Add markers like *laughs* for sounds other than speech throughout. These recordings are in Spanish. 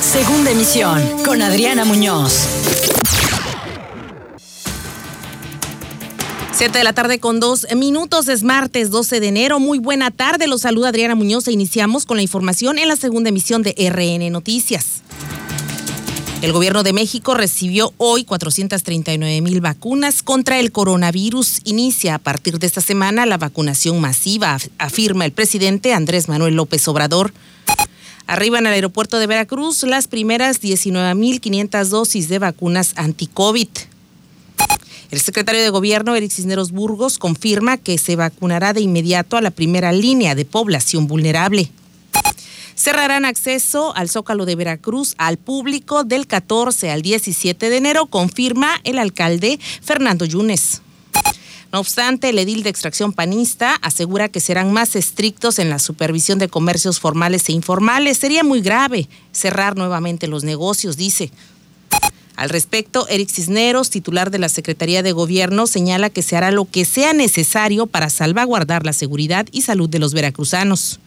Segunda emisión con Adriana Muñoz. Siete de la tarde con dos minutos, es martes 12 de enero. Muy buena tarde, los saluda Adriana Muñoz e iniciamos con la información en la segunda emisión de RN Noticias. El gobierno de México recibió hoy 439 mil vacunas contra el coronavirus. Inicia a partir de esta semana la vacunación masiva, afirma el presidente Andrés Manuel López Obrador. Arriban al aeropuerto de Veracruz las primeras 19.500 dosis de vacunas anti-COVID. El secretario de Gobierno, Eric Cisneros Burgos, confirma que se vacunará de inmediato a la primera línea de población vulnerable. Cerrarán acceso al Zócalo de Veracruz al público del 14 al 17 de enero, confirma el alcalde Fernando Yunes. No obstante, el edil de extracción panista asegura que serán más estrictos en la supervisión de comercios formales e informales. Sería muy grave cerrar nuevamente los negocios, dice. Al respecto, Eric Cisneros, titular de la Secretaría de Gobierno, señala que se hará lo que sea necesario para salvaguardar la seguridad y salud de los veracruzanos.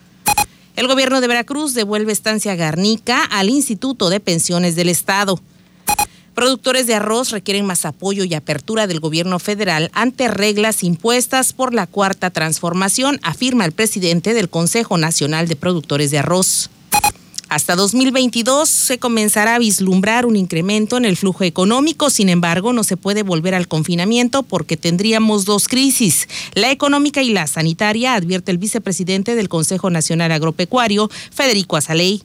El gobierno de Veracruz devuelve estancia Garnica al Instituto de Pensiones del Estado. Productores de arroz requieren más apoyo y apertura del gobierno federal ante reglas impuestas por la Cuarta Transformación, afirma el presidente del Consejo Nacional de Productores de Arroz. Hasta 2022 se comenzará a vislumbrar un incremento en el flujo económico, sin embargo no se puede volver al confinamiento porque tendríamos dos crisis, la económica y la sanitaria, advierte el vicepresidente del Consejo Nacional Agropecuario, Federico Azaley.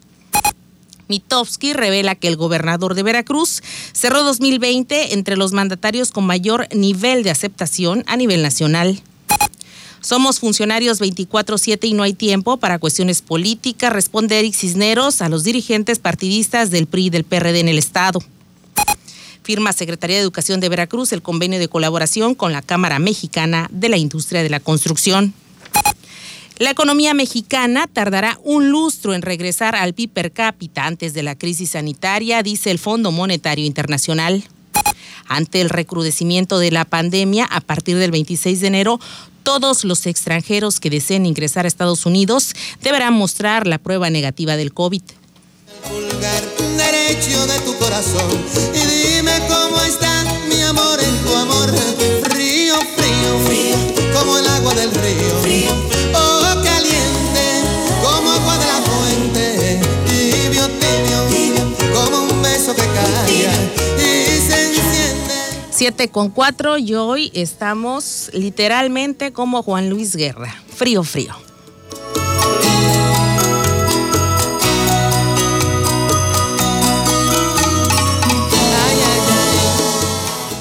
Mitofsky revela que el gobernador de Veracruz cerró 2020 entre los mandatarios con mayor nivel de aceptación a nivel nacional. Somos funcionarios 24-7 y no hay tiempo para cuestiones políticas, responde Eric Cisneros a los dirigentes partidistas del PRI y del PRD en el Estado. Firma Secretaría de Educación de Veracruz el convenio de colaboración con la Cámara Mexicana de la Industria de la Construcción. La economía mexicana tardará un lustro en regresar al PIB per cápita antes de la crisis sanitaria, dice el Fondo Monetario Internacional. Ante el recrudecimiento de la pandemia, a partir del 26 de enero, todos los extranjeros que deseen ingresar a Estados Unidos deberán mostrar la prueba negativa del COVID. como el agua del río. 7 con 4 y hoy estamos literalmente como Juan Luis Guerra. Frío, frío.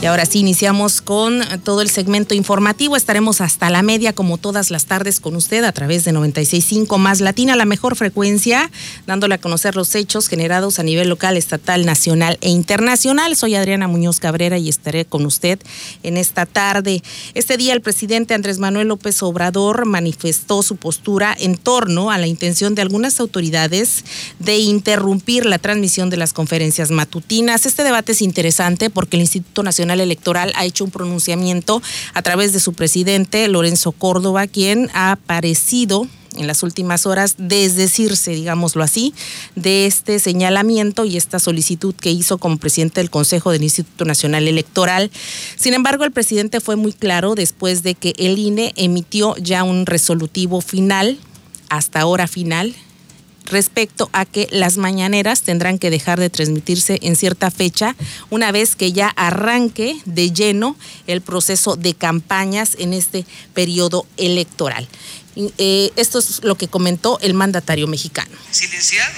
Ahora sí, iniciamos con todo el segmento informativo. Estaremos hasta la media, como todas las tardes, con usted a través de 96.5 más Latina, la mejor frecuencia, dándole a conocer los hechos generados a nivel local, estatal, nacional e internacional. Soy Adriana Muñoz Cabrera y estaré con usted en esta tarde. Este día, el presidente Andrés Manuel López Obrador manifestó su postura en torno a la intención de algunas autoridades de interrumpir la transmisión de las conferencias matutinas. Este debate es interesante porque el Instituto Nacional Electoral ha hecho un pronunciamiento a través de su presidente, Lorenzo Córdoba, quien ha aparecido en las últimas horas desdecirse, digámoslo así, de este señalamiento y esta solicitud que hizo como presidente del Consejo del Instituto Nacional Electoral. Sin embargo, el presidente fue muy claro después de que el INE emitió ya un resolutivo final, hasta ahora final, respecto a que las mañaneras tendrán que dejar de transmitirse en cierta fecha una vez que ya arranque de lleno el proceso de campañas en este periodo electoral. Eh, esto es lo que comentó el mandatario mexicano. Silenciar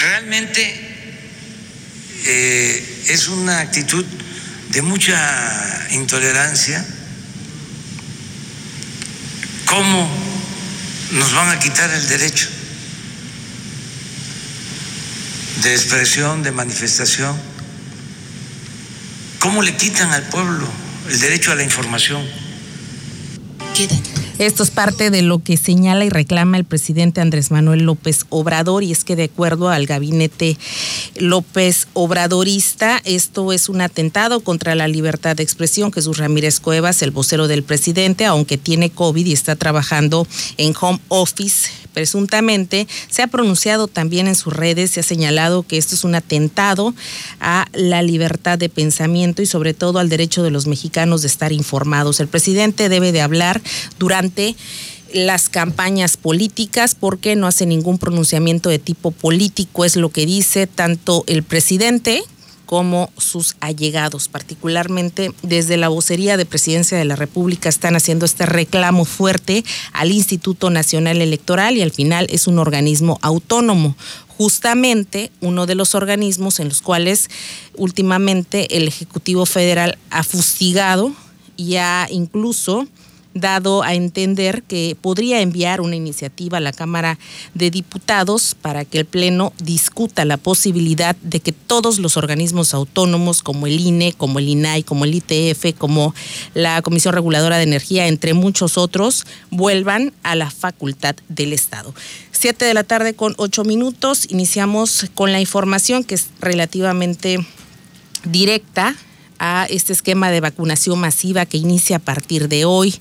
realmente eh, es una actitud de mucha intolerancia. ¿Cómo nos van a quitar el derecho de expresión, de manifestación. ¿Cómo le quitan al pueblo el derecho a la información? Esto es parte de lo que señala y reclama el presidente Andrés Manuel López Obrador y es que de acuerdo al gabinete López Obradorista, esto es un atentado contra la libertad de expresión. Jesús Ramírez Cuevas, el vocero del presidente, aunque tiene COVID y está trabajando en home office, presuntamente, se ha pronunciado también en sus redes, se ha señalado que esto es un atentado a la libertad de pensamiento y sobre todo al derecho de los mexicanos de estar informados. El presidente debe de hablar durante las campañas políticas porque no hace ningún pronunciamiento de tipo político, es lo que dice tanto el presidente como sus allegados, particularmente desde la vocería de Presidencia de la República están haciendo este reclamo fuerte al Instituto Nacional Electoral y al final es un organismo autónomo justamente uno de los organismos en los cuales últimamente el Ejecutivo Federal ha fustigado y ha incluso dado a entender que podría enviar una iniciativa a la Cámara de Diputados para que el Pleno discuta la posibilidad de que todos los organismos autónomos como el INE, como el INAI, como el ITF, como la Comisión Reguladora de Energía, entre muchos otros, vuelvan a la facultad del Estado. Siete de la tarde con ocho minutos, iniciamos con la información que es relativamente directa a este esquema de vacunación masiva que inicia a partir de hoy,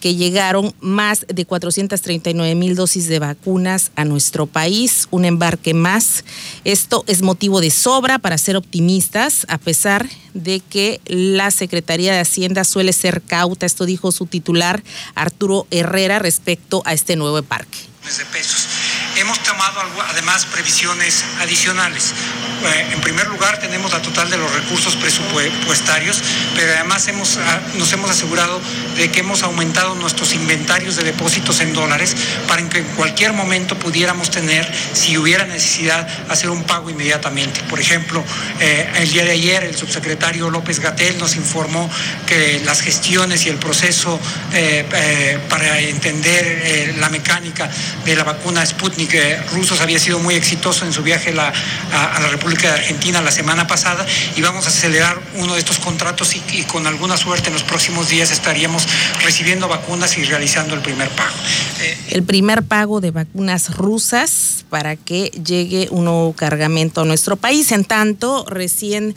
que llegaron más de 439 mil dosis de vacunas a nuestro país, un embarque más. Esto es motivo de sobra para ser optimistas, a pesar de que la Secretaría de Hacienda suele ser cauta, esto dijo su titular Arturo Herrera respecto a este nuevo pesos. Hemos tomado además previsiones adicionales. Eh, en primer lugar, tenemos la total de los recursos presupuestarios, pero además hemos, ah, nos hemos asegurado de que hemos aumentado nuestros inventarios de depósitos en dólares para que en cualquier momento pudiéramos tener, si hubiera necesidad, hacer un pago inmediatamente. Por ejemplo, eh, el día de ayer el subsecretario López Gatel nos informó que las gestiones y el proceso eh, para entender la mecánica de la vacuna Sputnik que rusos había sido muy exitoso en su viaje a la, República de Argentina la semana pasada y vamos a acelerar uno de estos contratos y, con alguna suerte en los próximos días estaríamos recibiendo vacunas y realizando el primer pago. el primer pago de vacunas rusas para que llegue un nuevo cargamento a nuestro país. En tanto, recién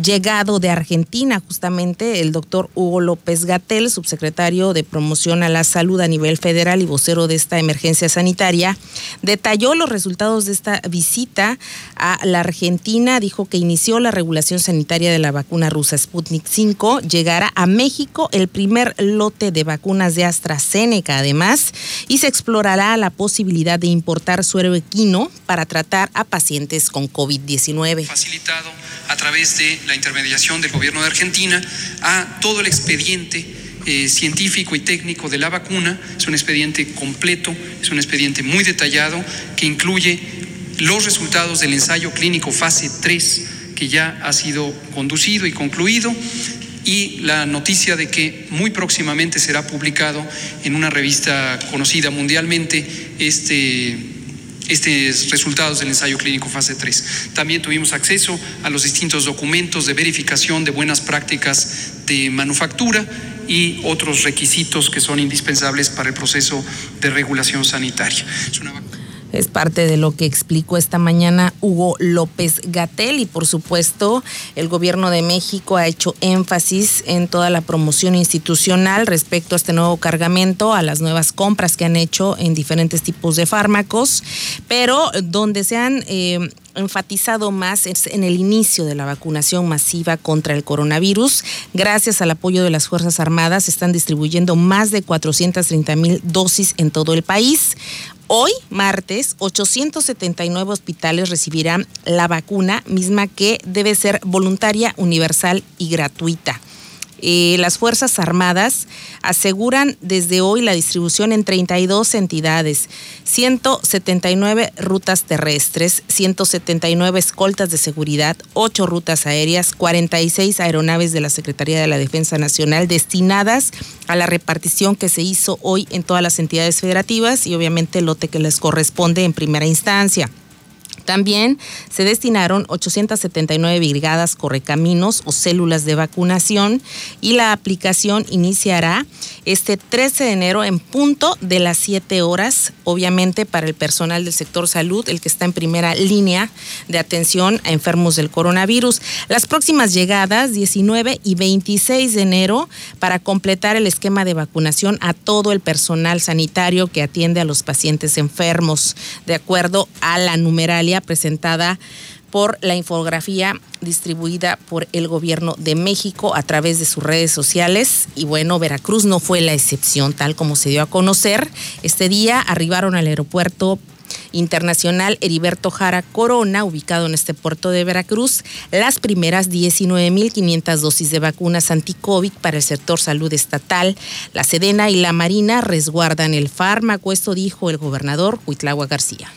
llegado de Argentina, justamente el doctor Hugo López Gatel, subsecretario de Promoción a la Salud a nivel federal y vocero de esta emergencia sanitaria, detalló los resultados de esta visita a la Argentina, dijo que inició la regulación sanitaria de la vacuna rusa Sputnik 5, llegará a México el primer lote de vacunas de AstraZeneca además y se explorará la posibilidad de importar suero equino para tratar a pacientes con COVID-19. Facilitado a través de la intermediación del gobierno de Argentina a todo el expediente eh, científico y técnico de la vacuna. Es un expediente completo, es un expediente muy detallado que incluye los resultados del ensayo clínico fase 3 que ya ha sido conducido y concluido y la noticia de que muy próximamente será publicado en una revista conocida mundialmente este estos resultados del ensayo clínico fase 3. También tuvimos acceso a los distintos documentos de verificación de buenas prácticas de manufactura y otros requisitos que son indispensables para el proceso de regulación sanitaria. Parte de lo que explicó esta mañana Hugo López Gatel y por supuesto el gobierno de México ha hecho énfasis en toda la promoción institucional respecto a este nuevo cargamento, a las nuevas compras que han hecho en diferentes tipos de fármacos, pero donde se han eh, enfatizado más en el inicio de la vacunación masiva contra el coronavirus. Gracias al apoyo de las Fuerzas Armadas, están distribuyendo más de 430 mil dosis en todo el país. Hoy, martes, 879 hospitales recibirán la vacuna, misma que debe ser voluntaria, universal y gratuita. Eh, las Fuerzas Armadas aseguran desde hoy la distribución en 32 entidades, 179 rutas terrestres, 179 escoltas de seguridad, 8 rutas aéreas, 46 aeronaves de la Secretaría de la Defensa Nacional destinadas a la repartición que se hizo hoy en todas las entidades federativas y obviamente el lote que les corresponde en primera instancia. También se destinaron 879 brigadas correcaminos o células de vacunación y la aplicación iniciará este 13 de enero en punto de las 7 horas, obviamente para el personal del sector salud, el que está en primera línea de atención a enfermos del coronavirus. Las próximas llegadas, 19 y 26 de enero, para completar el esquema de vacunación a todo el personal sanitario que atiende a los pacientes enfermos, de acuerdo a la numeralia presentada por la infografía distribuida por el gobierno de México a través de sus redes sociales. Y bueno, Veracruz no fue la excepción, tal como se dio a conocer. Este día arribaron al aeropuerto internacional Heriberto Jara Corona, ubicado en este puerto de Veracruz, las primeras 19.500 dosis de vacunas anti-COVID para el sector salud estatal. La Sedena y la Marina resguardan el fármaco, esto dijo el gobernador Huitlagua García.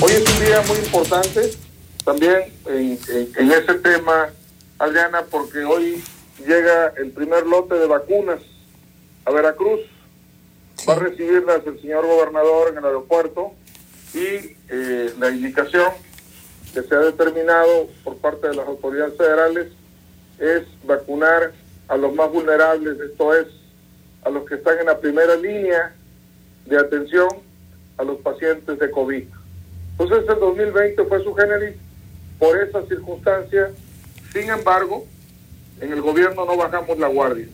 Muy importante también en, ese tema, Adriana, porque hoy llega el primer lote de vacunas a Veracruz. Va a recibirlas el señor gobernador en el aeropuerto y eh, la indicación que se ha determinado por parte de las autoridades federales es vacunar a los más vulnerables, esto es, a los que están en la primera línea de atención a los pacientes de COVID. Entonces el 2020 fue su generis por esa circunstancia. Sin embargo, en el gobierno no bajamos la guardia.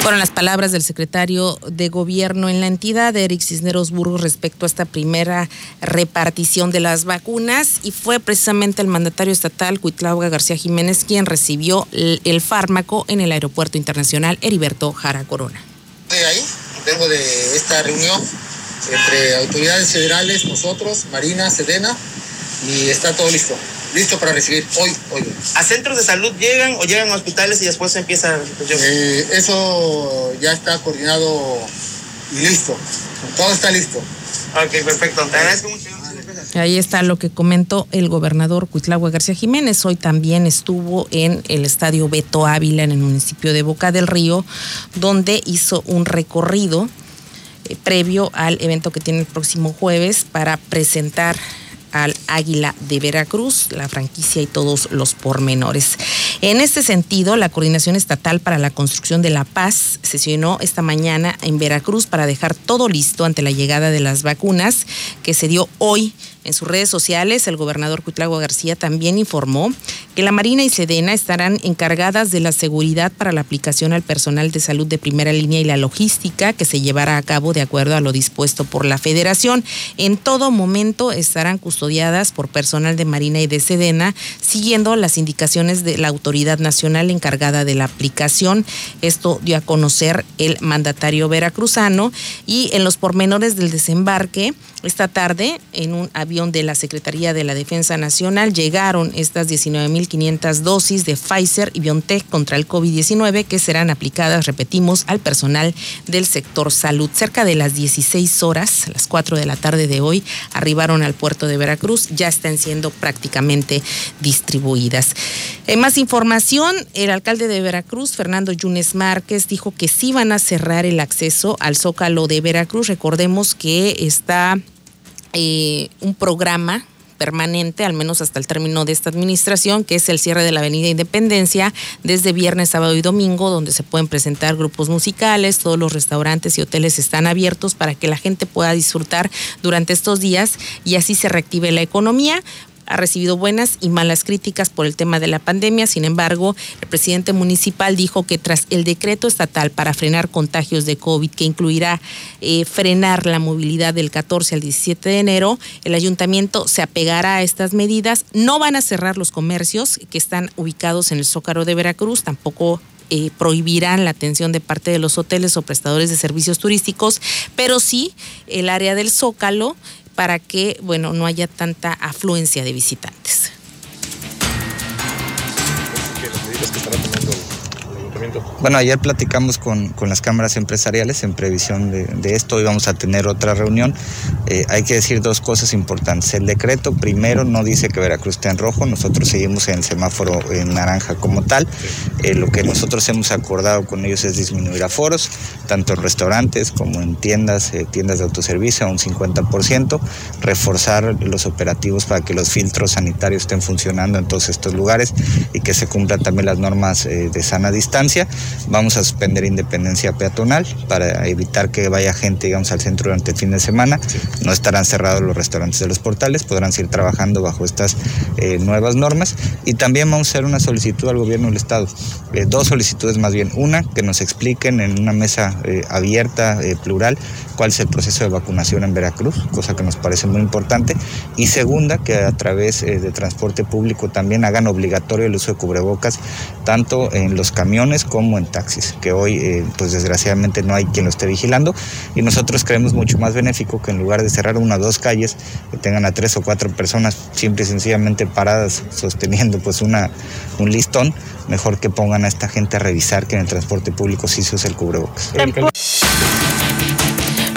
Fueron las palabras del secretario de gobierno en la entidad, Eric Cisneros Burgos, respecto a esta primera repartición de las vacunas y fue precisamente el mandatario estatal, Cuitlauga García Jiménez, quien recibió el, fármaco en el Aeropuerto Internacional Heriberto Jara Corona. De ahí, vengo de esta reunión entre autoridades federales, nosotros, Marina, Sedena, y está todo listo. Listo para recibir hoy, hoy. ¿A centros de salud llegan o llegan a hospitales y después se empieza eh, eso ya está coordinado y listo. Todo está listo. Ok, perfecto. Te agradezco mucho. Ahí está lo que comentó el gobernador Cuitlagua García Jiménez. Hoy también estuvo en el estadio Beto Ávila, en el municipio de Boca del Río, donde hizo un recorrido eh, previo al evento que tiene el próximo jueves para presentar al Águila de Veracruz, la franquicia y todos los pormenores. En este sentido, la Coordinación Estatal para la Construcción de la Paz sesionó esta mañana en Veracruz para dejar todo listo ante la llegada de las vacunas que se dio hoy en sus redes sociales, el gobernador Cuitlago García también informó que la Marina y Sedena estarán encargadas de la seguridad para la aplicación al personal de salud de primera línea y la logística que se llevará a cabo de acuerdo a lo dispuesto por la Federación. En todo momento estarán custodiadas por personal de Marina y de Sedena, siguiendo las indicaciones de la autoridad nacional encargada de la aplicación. Esto dio a conocer el mandatario veracruzano y en los pormenores del desembarque esta tarde en un avión de la Secretaría de la Defensa Nacional llegaron estas 19.500 dosis de Pfizer y BioNTech contra el COVID-19 que serán aplicadas, repetimos, al personal del sector salud. Cerca de las 16 horas, las 4 de la tarde de hoy, arribaron al puerto de Veracruz, ya están siendo prácticamente distribuidas. En más información, el alcalde de Veracruz, Fernando Yunes Márquez, dijo que sí van a cerrar el acceso al Zócalo de Veracruz. Recordemos que está eh, un programa permanente, al menos hasta el término de esta administración, que es el cierre de la Avenida Independencia desde viernes, sábado y domingo, donde se pueden presentar grupos musicales, todos los restaurantes y hoteles están abiertos para que la gente pueda disfrutar durante estos días y así se reactive la economía ha recibido buenas y malas críticas por el tema de la pandemia. Sin embargo, el presidente municipal dijo que tras el decreto estatal para frenar contagios de COVID, que incluirá eh, frenar la movilidad del 14 al 17 de enero, el ayuntamiento se apegará a estas medidas. No van a cerrar los comercios que están ubicados en el Zócaro de Veracruz, tampoco eh, prohibirán la atención de parte de los hoteles o prestadores de servicios turísticos, pero sí el área del Zócalo para que, bueno, no haya tanta afluencia de visitantes. Bueno, ayer platicamos con, con las cámaras empresariales en previsión de, esto. Hoy vamos a tener otra reunión. Eh, hay que decir dos cosas importantes. El decreto, primero, no dice que Veracruz esté en rojo. Nosotros seguimos en el semáforo en naranja como tal. Eh, lo que nosotros hemos acordado con ellos es disminuir aforos, tanto en restaurantes como en tiendas, eh, tiendas de autoservicio, a un 50%. Reforzar los operativos para que los filtros sanitarios estén funcionando en todos estos lugares y que se cumplan también las normas de sana distancia. Vamos a suspender independencia peatonal para evitar que vaya gente, digamos, al centro durante el fin de semana. No estarán cerrados los restaurantes de los portales, podrán seguir trabajando bajo estas eh, nuevas normas. Y también vamos a hacer una solicitud al gobierno del Estado. Eh, dos solicitudes más bien. Una, que nos expliquen en una mesa eh, abierta, eh, plural, cuál es el proceso de vacunación en Veracruz, cosa que nos parece muy importante. Y segunda, que a través eh, de transporte público también hagan obligatorio el uso de cubrebocas, tanto en los camiones como en taxis, que hoy, eh, pues desgraciadamente no hay quien lo esté vigilando. Y nosotros creemos mucho más benéfico que en lugar de cerrar una o dos calles, que tengan a tres o cuatro personas simple y sencillamente paradas sosteniendo pues una, un listón, mejor que pongan a esta gente a revisar que en el transporte público sí se usa el cubrebocas.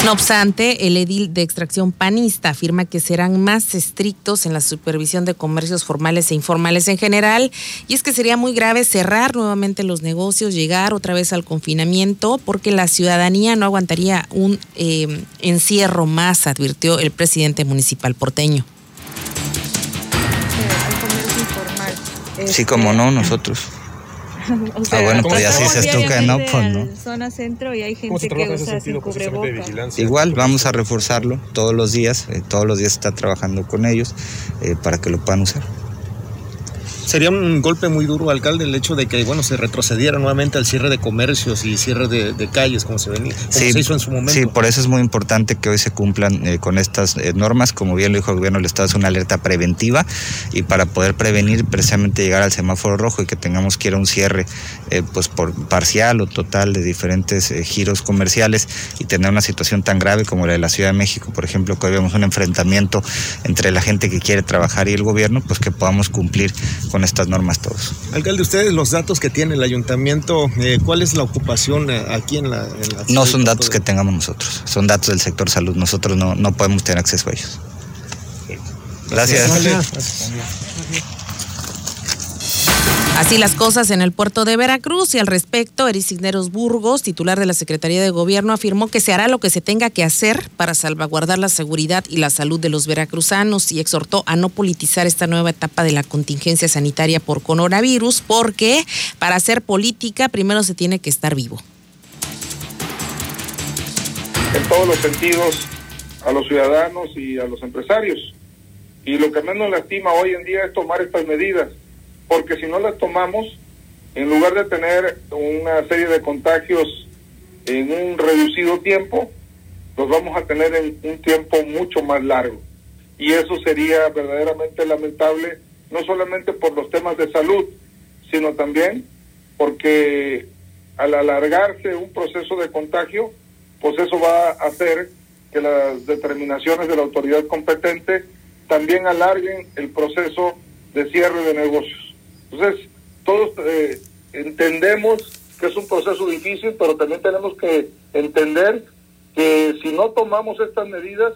No obstante, el edil de extracción panista afirma que serán más estrictos en la supervisión de comercios formales e informales en general, y es que sería muy grave cerrar nuevamente los negocios, llegar otra vez al confinamiento, porque la ciudadanía no aguantaría un eh, encierro más, advirtió el presidente municipal porteño. al comercio informal. Sí, Este, como no, nosotros. *laughs* o sea, Ah, bueno, pues ya sí dices tú que no, pues no. Zona centro y hay ¿Cómo se gente que usa sin de cubrebocas. Igual vamos a reforzarlo todos los días, eh, todos los días está trabajando con ellos eh, para que lo puedan usar. Sería un golpe muy duro, alcalde, el hecho de que, bueno, se retrocediera nuevamente al cierre de comercios y cierre de, de calles, como se venía, como se hizo en su momento. sí, por eso es muy importante que hoy se cumplan eh, con estas eh, normas. Como bien lo dijo el gobierno del Estado, es una alerta preventiva y para poder prevenir precisamente llegar al semáforo rojo y que tengamos que ir a un cierre eh, pues por parcial o total de diferentes eh, giros comerciales y tener una situación tan grave como la de la Ciudad de México, por ejemplo, que hoy vemos un enfrentamiento entre la gente que quiere trabajar y el gobierno, pues que podamos cumplir con estas normas todos. Alcalde, ustedes los datos que tiene el ayuntamiento, eh, ¿cuál es la ocupación eh, aquí en la, en la No son datos que tengamos nosotros, son datos del sector salud. Nosotros no, no podemos tener acceso a ellos. Gracias. Así las cosas en el puerto de Veracruz y al respecto, Eris Cisneros Burgos, titular de la Secretaría de Gobierno, afirmó que se hará lo que se tenga que hacer para salvaguardar la seguridad y la salud de los veracruzanos y exhortó a no politizar esta nueva etapa de la contingencia sanitaria por coronavirus, porque para hacer política primero se tiene que estar vivo. en todos los sentidos a los ciudadanos y a los empresarios. Y lo que menos lastima hoy en día es tomar estas medidas, porque si no las tomamos, en lugar de tener una serie de contagios en un reducido tiempo, los vamos a tener en un tiempo mucho más largo. Y eso sería verdaderamente lamentable, no solamente por los temas de salud, sino también porque al alargarse un proceso de contagio, pues eso va a hacer que las determinaciones de la autoridad competente también alarguen el proceso de cierre de negocios. Entonces, todos eh, entendemos que es un proceso difícil, pero también tenemos que entender que si no tomamos estas medidas,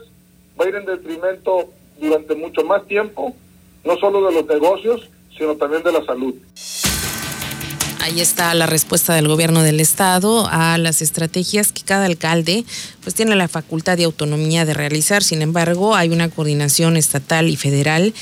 va a ir en detrimento durante mucho más tiempo, no solo de los negocios, sino también de la salud. Ahí está la respuesta del gobierno del estado a las estrategias que cada alcalde pues tiene la facultad de autonomía de realizar. Sin embargo, hay una coordinación estatal y federal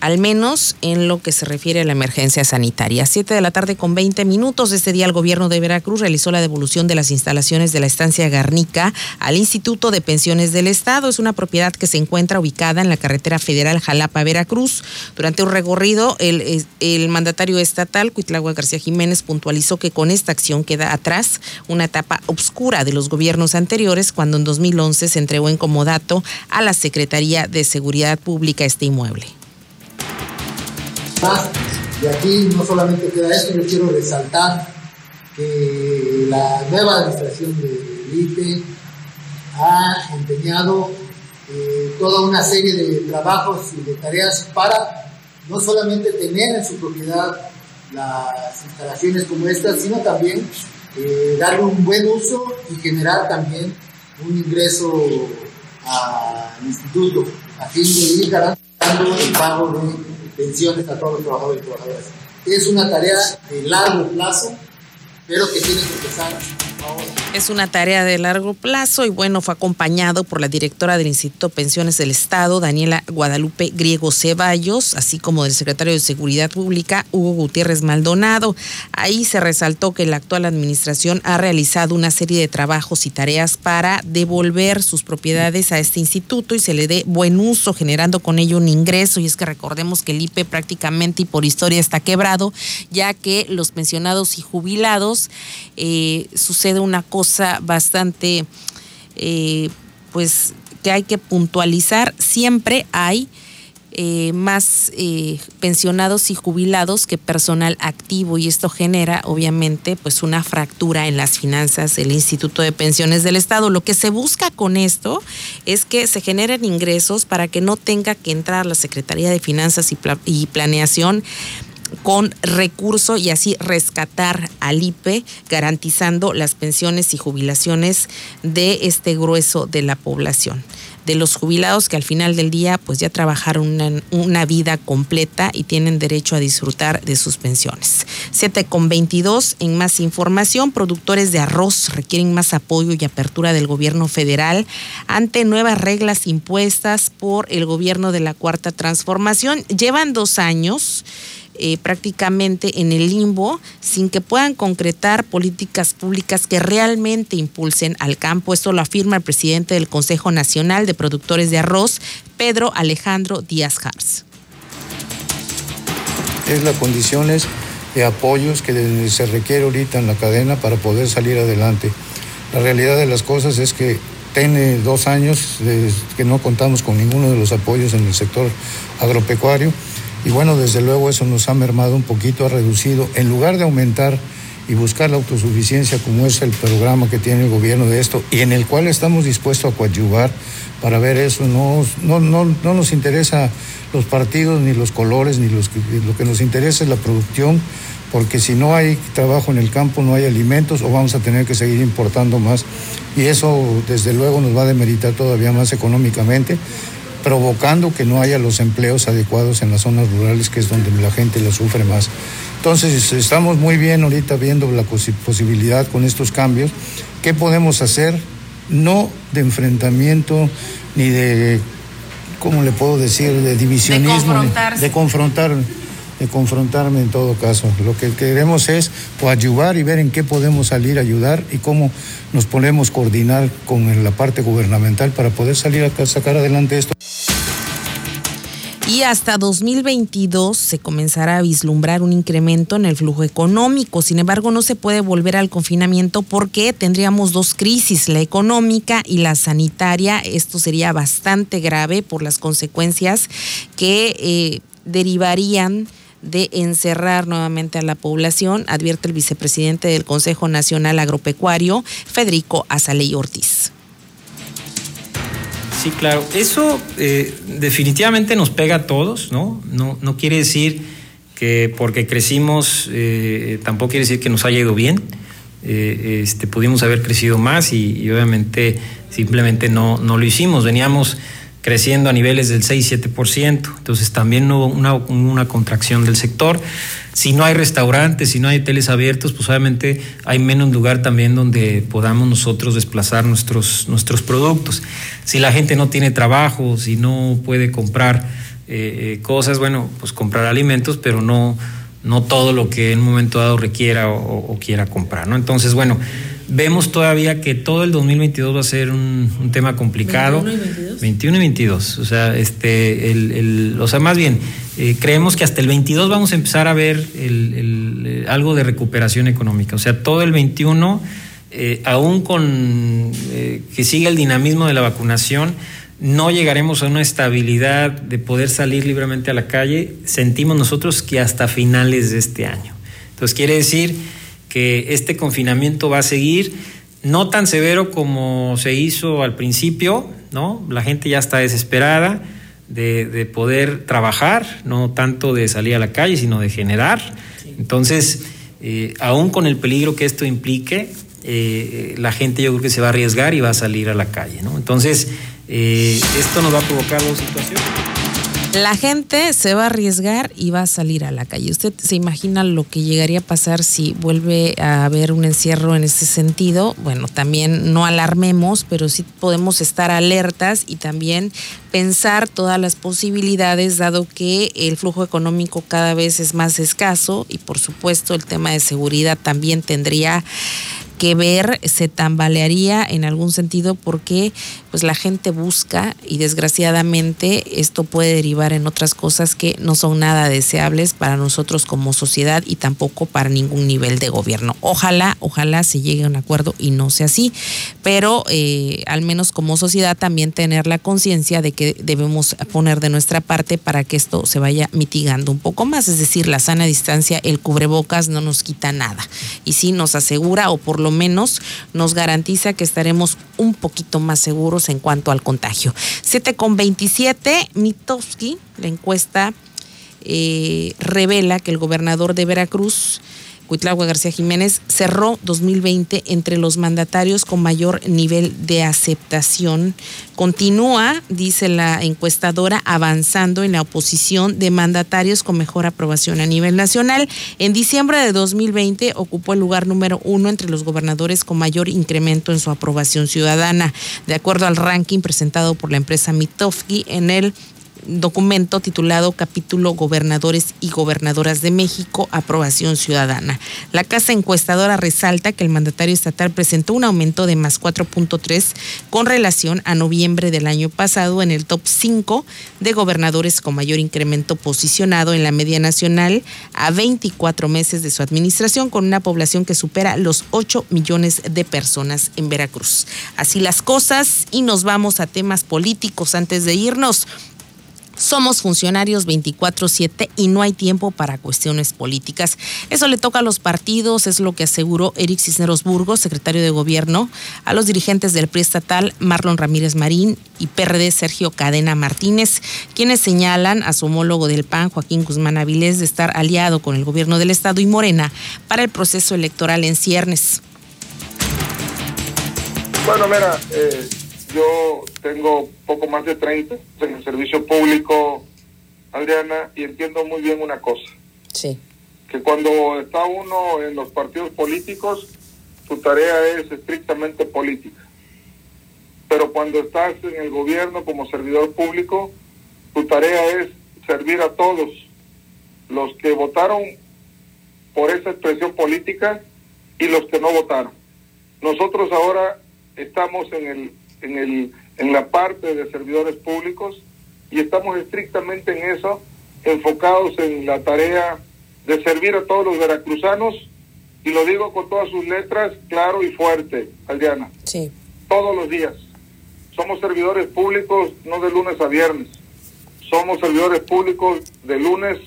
al menos en lo que se refiere a la emergencia sanitaria. Siete de la tarde con 20 minutos. Este día el gobierno de Veracruz realizó la devolución de las instalaciones de la estancia Garnica al Instituto de Pensiones del Estado. Es una propiedad que se encuentra ubicada en la carretera federal Jalapa-Veracruz. Durante un recorrido, el, mandatario estatal, Cuitlagua García Jiménez, puntualizó que con esta acción queda atrás una etapa obscura de los gobiernos anteriores, cuando en 2011 se entregó en comodato a la Secretaría de Seguridad Pública este inmueble. Más. Y aquí no solamente queda esto, yo quiero resaltar que la nueva administración de IPE ha empeñado eh, toda una serie de trabajos y de tareas para no solamente tener en su propiedad las instalaciones como estas, sino también eh, darle un buen uso y generar también un ingreso al instituto, a fin de ir garantizando el pago de pensiones a todos los trabajadores y trabajadoras. Es una tarea de largo plazo, pero que tiene que empezar es una tarea de largo plazo y bueno, fue acompañado por la directora del Instituto Pensiones del Estado, Daniela Guadalupe Griego Ceballos, así como del secretario de Seguridad Pública, Hugo Gutiérrez Maldonado. Ahí se resaltó que la actual administración ha realizado una serie de trabajos y tareas para devolver sus propiedades a este instituto y se le dé buen uso, generando con ello un ingreso. Y es que recordemos que el IPE prácticamente y por historia está quebrado, ya que los pensionados y jubilados eh, una cosa bastante, eh, pues, que hay que puntualizar. Siempre hay eh, más eh, pensionados y jubilados que personal activo y esto genera obviamente pues una fractura en las finanzas del Instituto de Pensiones del Estado. Lo que se busca con esto es que se generen ingresos para que no tenga que entrar la Secretaría de Finanzas y Planeación con recurso y así rescatar al IPE, garantizando las pensiones y jubilaciones de este grueso de la población de los jubilados que al final del día pues ya trabajaron una, vida completa y tienen derecho a disfrutar de sus pensiones. 7 con 22 en más información, productores de arroz requieren más apoyo y apertura del gobierno federal ante nuevas reglas impuestas por el gobierno de la Cuarta Transformación. Llevan dos años eh, prácticamente en el limbo sin que puedan concretar políticas públicas que realmente impulsen al campo. Esto lo afirma el presidente del Consejo Nacional de Productores de Arroz, Pedro Alejandro Díaz Jars. Es las condiciones de apoyos que se requiere ahorita en la cadena para poder salir adelante. La realidad de las cosas es que tiene dos años que no contamos con ninguno de los apoyos en el sector agropecuario y bueno, desde luego eso nos ha mermado un poquito, ha reducido, en lugar de aumentar y buscar la autosuficiencia como es el programa que tiene el gobierno de esto y en el cual estamos dispuestos a coadyuvar para ver eso. No, no, no, no nos interesa los partidos ni los colores, ni los, lo que nos interesa es la producción, porque si no hay trabajo en el campo, no hay alimentos o vamos a tener que seguir importando más. Y eso desde luego nos va a demeritar todavía más económicamente provocando que no haya los empleos adecuados en las zonas rurales, que es donde la gente lo sufre más. Entonces, estamos muy bien ahorita viendo la posibilidad con estos cambios. ¿Qué podemos hacer? No de enfrentamiento ni de, ¿cómo le puedo decir?, de divisionismo, de confrontar de confrontarme en todo caso. Lo que queremos es ayudar y ver en qué podemos salir a ayudar y cómo nos podemos coordinar con la parte gubernamental para poder salir a sacar adelante esto. Y hasta 2022 se comenzará a vislumbrar un incremento en el flujo económico. Sin embargo, no se puede volver al confinamiento porque tendríamos dos crisis, la económica y la sanitaria. Esto sería bastante grave por las consecuencias que eh, derivarían de encerrar nuevamente a la población, advierte el vicepresidente del Consejo Nacional Agropecuario, Federico Azaley Ortiz. Sí, claro. Eso eh, definitivamente nos pega a todos, ¿no? No, quiere decir que porque crecimos, eh, tampoco quiere decir que nos haya ido bien. Eh, este, pudimos haber crecido más y, obviamente simplemente no, lo hicimos. Veníamos creciendo a niveles del 6-7%, entonces también hubo una, contracción del sector. Si no hay restaurantes, si no hay hoteles abiertos, pues obviamente hay menos lugar también donde podamos nosotros desplazar nuestros, nuestros productos. Si la gente no tiene trabajo, si no puede comprar eh, eh, cosas, bueno, pues comprar alimentos, pero no, no todo lo que en un momento dado requiera o, o quiera comprar, ¿no? Entonces, bueno, Vemos todavía que todo el 2022 va a ser un, tema complicado. 21 y 22. 21 y 22. O sea, este, el, o sea más bien, eh, creemos que hasta el 22 vamos a empezar a ver el, algo de recuperación económica. O sea, todo el 21, eh, aún con eh, que siga el dinamismo de la vacunación, no llegaremos a una estabilidad de poder salir libremente a la calle. Sentimos nosotros que hasta finales de este año. Entonces, quiere decir que este confinamiento va a seguir, no tan severo como se hizo al principio, ¿no? La gente ya está desesperada de, poder trabajar, no tanto de salir a la calle, sino de generar. Entonces, eh, aún con el peligro que esto implique, eh, la gente yo creo que se va a arriesgar y va a salir a la calle, ¿no? Entonces, eh, esto nos va a provocar dos situaciones. La gente se va a arriesgar y va a salir a la calle. ¿Usted se imagina lo que llegaría a pasar si vuelve a haber un encierro en ese sentido? Bueno, también no alarmemos, pero sí podemos estar alertas y también pensar todas las posibilidades, dado que el flujo económico cada vez es más escaso y por supuesto el tema de seguridad también tendría que ver se tambalearía en algún sentido porque pues la gente busca y desgraciadamente esto puede derivar en otras cosas que no son nada deseables para nosotros como sociedad y tampoco para ningún nivel de gobierno. Ojalá, ojalá se llegue a un acuerdo y no sea así, pero eh, al menos como sociedad también tener la conciencia de que debemos poner de nuestra parte para que esto se vaya mitigando un poco más, es decir, la sana distancia, el cubrebocas no nos quita nada y sí nos asegura o por lo menos nos garantiza que estaremos un poquito más seguros en cuanto al contagio. 7 con 27, Mitowski, la encuesta eh, revela que el gobernador de Veracruz, Cuitlagua García Jiménez, cerró 2020 entre los mandatarios con mayor nivel de aceptación. Continúa, dice la encuestadora, avanzando en la oposición de mandatarios con mejor aprobación a nivel nacional. En diciembre de 2020 ocupó el lugar número uno entre los gobernadores con mayor incremento en su aprobación ciudadana. De acuerdo al ranking presentado por la empresa Mitofsky en el documento titulado Capítulo Gobernadores y Gobernadoras de México, Aprobación Ciudadana. La casa encuestadora resalta que el mandatario estatal presentó un aumento de más 4.3 con relación a noviembre del año pasado en el top 5 de gobernadores con mayor incremento posicionado en la media nacional a 24 meses de su administración con una población que supera los 8 millones de personas en Veracruz. Así las cosas y nos vamos a temas políticos antes de irnos. Somos funcionarios 24/7 y no hay tiempo para cuestiones políticas. Eso le toca a los partidos, es lo que aseguró Eric Cisneros Burgos, secretario de Gobierno, a los dirigentes del PRI estatal Marlon Ramírez Marín y PRD Sergio Cadena Martínez, quienes señalan a su homólogo del PAN, Joaquín Guzmán Avilés, de estar aliado con el gobierno del Estado y Morena para el proceso electoral en ciernes. Bueno, mira, eh, yo tengo poco más de 30 en el servicio público, Adriana, y entiendo muy bien una cosa. Sí. Que cuando está uno en los partidos políticos, tu tarea es estrictamente política. Pero cuando estás en el gobierno como servidor público, tu tarea es servir a todos los que votaron por esa expresión política y los que no votaron. Nosotros ahora estamos en el en, el, en la parte de servidores públicos y estamos estrictamente en eso, enfocados en la tarea de servir a todos los veracruzanos y lo digo con todas sus letras, claro y fuerte, Adriana. Sí. Todos los días. Somos servidores públicos no de lunes a viernes. Somos servidores públicos de lunes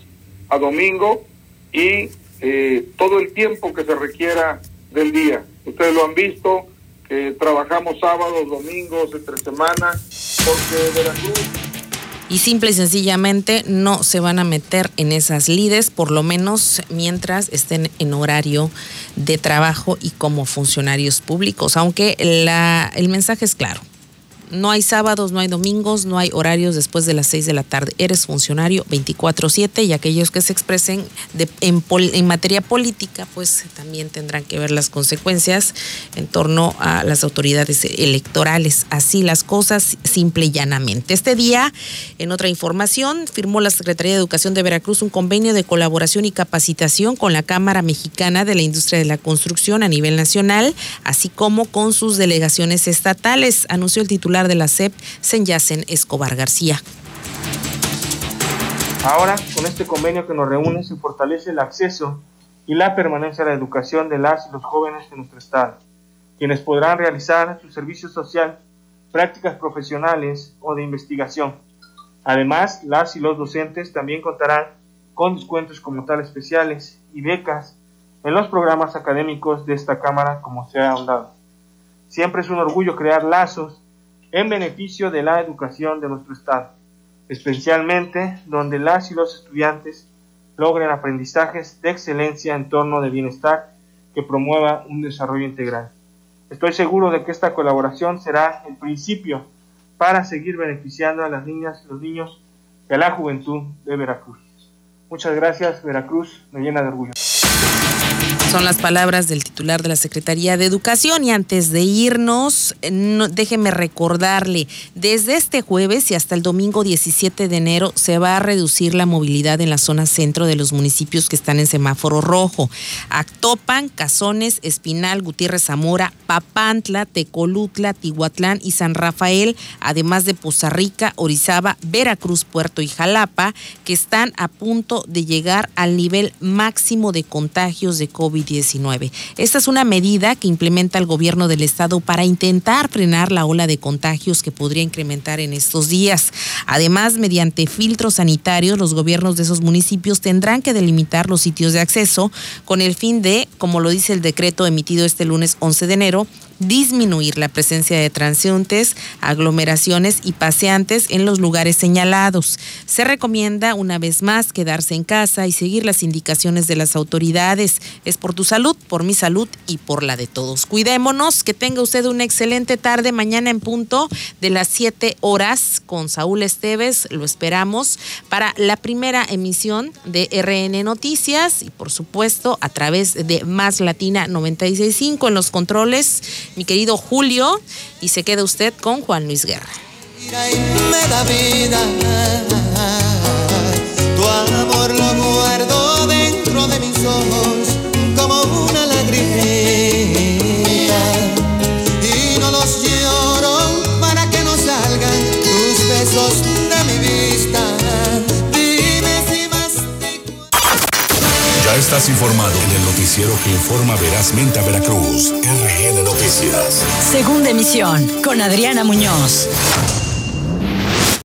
a domingo y eh, todo el tiempo que se requiera del día. Ustedes lo han visto, eh, trabajamos sábados, domingos, entre semana, porque Veracruz... Y simple y sencillamente no se van a meter en esas lides, por lo menos mientras estén en horario de trabajo y como funcionarios públicos, aunque la, el mensaje es claro no hay sábados, no hay domingos, no hay horarios después de las 6 de la tarde. Eres funcionario 24/7 y aquellos que se expresen en, en, materia política, pues también tendrán que ver las consecuencias en torno a las autoridades electorales. Así las cosas, simple y llanamente. Este día, en otra información, firmó la Secretaría de Educación de Veracruz un convenio de colaboración y capacitación con la Cámara Mexicana de la Industria de la Construcción a nivel nacional, así como con sus delegaciones estatales, anunció el titular de la SEP, Senyacen Escobar García. Ahora, con este convenio que nos reúne, se fortalece el acceso y la permanencia a la educación de las y los jóvenes de nuestro Estado, quienes podrán realizar su servicio social, prácticas profesionales o de investigación. Además, las y los docentes también contarán con descuentos como tal especiales y becas en los programas académicos de esta Cámara como se ha ahondado. Siempre es un orgullo crear lazos en beneficio de la educación de nuestro Estado, especialmente donde las y los estudiantes logren aprendizajes de excelencia en torno de bienestar que promueva un desarrollo integral. Estoy seguro de que esta colaboración será el principio para seguir beneficiando a las niñas y los niños y a la juventud de Veracruz. Muchas gracias, Veracruz, me llena de orgullo. Son las palabras del titular de la Secretaría de Educación y antes de irnos, no, déjeme recordarle, desde este jueves y hasta el domingo 17 de enero se va a reducir la movilidad en la zona centro de los municipios que están en semáforo rojo. Actopan, Cazones, Espinal, Gutiérrez Zamora, Papantla, Tecolutla, Tihuatlán y San Rafael, además de Poza Rica, Orizaba, Veracruz, Puerto y Jalapa, que están a punto de llegar al nivel máximo de contagios de COVID-19. Esta es una medida que implementa el gobierno del estado para intentar frenar la ola de contagios que podría incrementar en estos días. Además, mediante filtros sanitarios, los gobiernos de esos municipios tendrán que delimitar los sitios de acceso con el fin de, como lo dice el decreto emitido este lunes 11 de enero, disminuir la presencia de transeúntes, aglomeraciones y paseantes en los lugares señalados. Se recomienda una vez más quedarse en casa y seguir las indicaciones de las autoridades. Es por tu salud, por mi salud y por la de todos. Cuidémonos, que tenga usted una excelente tarde mañana en punto de las 7 horas con Saúl Esteves. Lo esperamos para la primera emisión de RN Noticias y por supuesto a través de Más Latina 965 en los controles mi querido Julio, y se queda usted con Juan Luis Guerra. Me da vida, tu amor lo guardo dentro de mis ojos como una lagrimita estás informado en el noticiero que informa verazmente a Veracruz. RN Noticias. Segunda emisión con Adriana Muñoz.